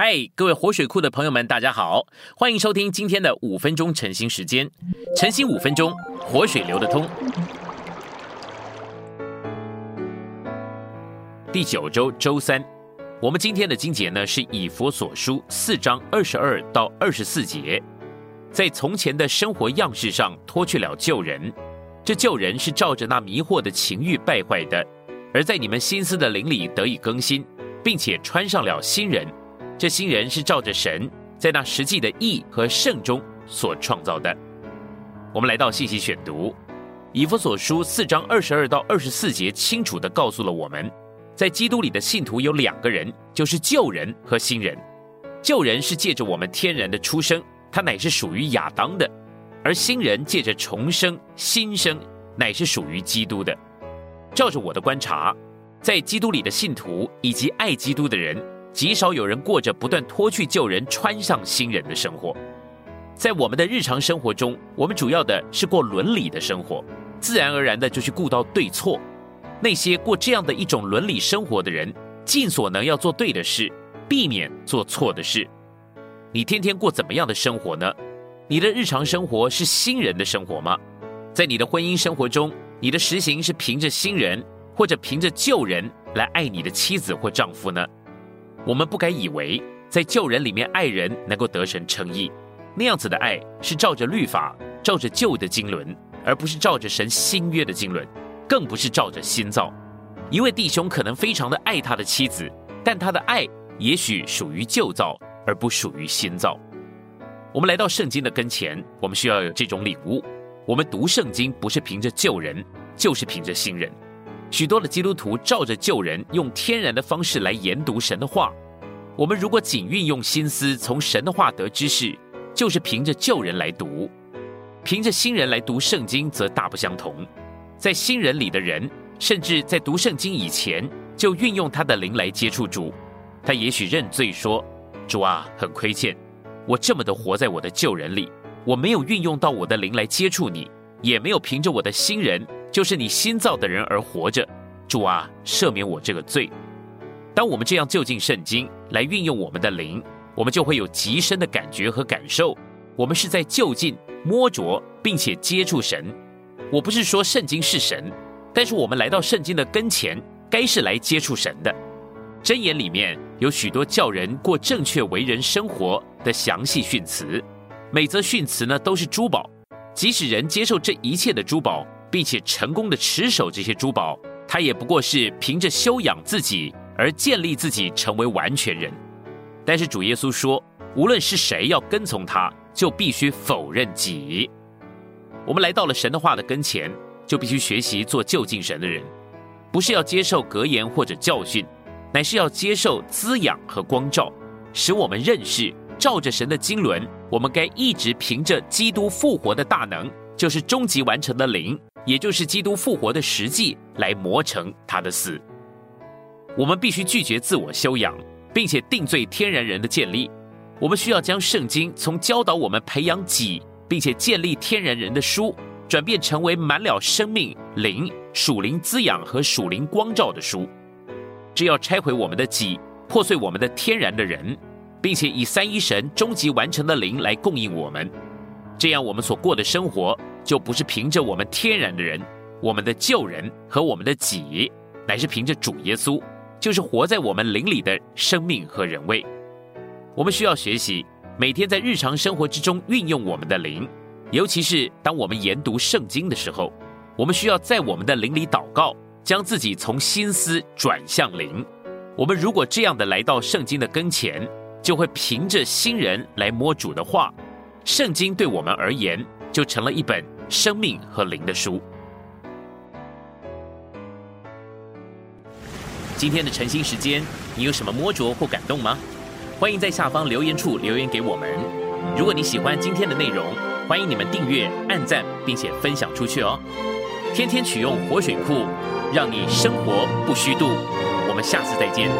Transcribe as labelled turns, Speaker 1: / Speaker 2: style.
Speaker 1: 嗨，各位活水库的朋友们，大家好，欢迎收听今天的五分钟晨兴时间。晨兴五分钟，活水流得通。第九周周三，我们今天的经节呢是以佛所书四章二十二到二十四节，在从前的生活样式上脱去了旧人，这旧人是照着那迷惑的情欲败坏的，而在你们心思的灵里得以更新，并且穿上了新人。这新人是照着神在那实际的义和圣中所创造的。我们来到信息选读，以弗所书四章二十二到二十四节，清楚的告诉了我们，在基督里的信徒有两个人，就是旧人和新人。旧人是借着我们天然的出生，他乃是属于亚当的；而新人借着重生、新生，乃是属于基督的。照着我的观察，在基督里的信徒以及爱基督的人。极少有人过着不断脱去旧人、穿上新人的生活。在我们的日常生活中，我们主要的是过伦理的生活，自然而然的就去顾到对错。那些过这样的一种伦理生活的人，尽所能要做对的事，避免做错的事。你天天过怎么样的生活呢？你的日常生活是新人的生活吗？在你的婚姻生活中，你的实行是凭着新人，或者凭着旧人来爱你的妻子或丈夫呢？我们不该以为在旧人里面爱人能够得神称义，那样子的爱是照着律法、照着旧的经纶，而不是照着神新约的经纶，更不是照着新造。一位弟兄可能非常的爱他的妻子，但他的爱也许属于旧造，而不属于新造。我们来到圣经的跟前，我们需要有这种领悟：我们读圣经不是凭着旧人，就是凭着新人。许多的基督徒照着旧人，用天然的方式来研读神的话。我们如果仅运用心思从神的话得知识，就是凭着旧人来读；凭着新人来读圣经，则大不相同。在新人里的人，甚至在读圣经以前，就运用他的灵来接触主。他也许认罪说：“主啊，很亏欠，我这么的活在我的旧人里，我没有运用到我的灵来接触你，也没有凭着我的新人。”就是你新造的人而活着，主啊，赦免我这个罪。当我们这样就近圣经来运用我们的灵，我们就会有极深的感觉和感受。我们是在就近摸着，并且接触神。我不是说圣经是神，但是我们来到圣经的跟前，该是来接触神的。箴言里面有许多叫人过正确为人生活的详细训词，每则训词呢都是珠宝。即使人接受这一切的珠宝。并且成功的持守这些珠宝，他也不过是凭着修养自己而建立自己成为完全人。但是主耶稣说，无论是谁要跟从他，就必须否认己。我们来到了神的话的跟前，就必须学习做就近神的人，不是要接受格言或者教训，乃是要接受滋养和光照，使我们认识照着神的经纶，我们该一直凭着基督复活的大能，就是终极完成的灵。也就是基督复活的实际来磨成他的死。我们必须拒绝自我修养，并且定罪天然人的建立。我们需要将圣经从教导我们培养己，并且建立天然人的书，转变成为满了生命灵、属灵滋养和属灵光照的书。只要拆毁我们的己，破碎我们的天然的人，并且以三一神终极完成的灵来供应我们，这样我们所过的生活。就不是凭着我们天然的人，我们的旧人和我们的己，乃是凭着主耶稣，就是活在我们灵里的生命和人位。我们需要学习，每天在日常生活之中运用我们的灵，尤其是当我们研读圣经的时候，我们需要在我们的灵里祷告，将自己从心思转向灵。我们如果这样的来到圣经的跟前，就会凭着新人来摸主的话。圣经对我们而言，就成了一本。生命和灵的书。今天的晨兴时间，你有什么摸着或感动吗？欢迎在下方留言处留言给我们。如果你喜欢今天的内容，欢迎你们订阅、按赞，并且分享出去哦。天天取用活水库，让你生活不虚度。我们下次再见。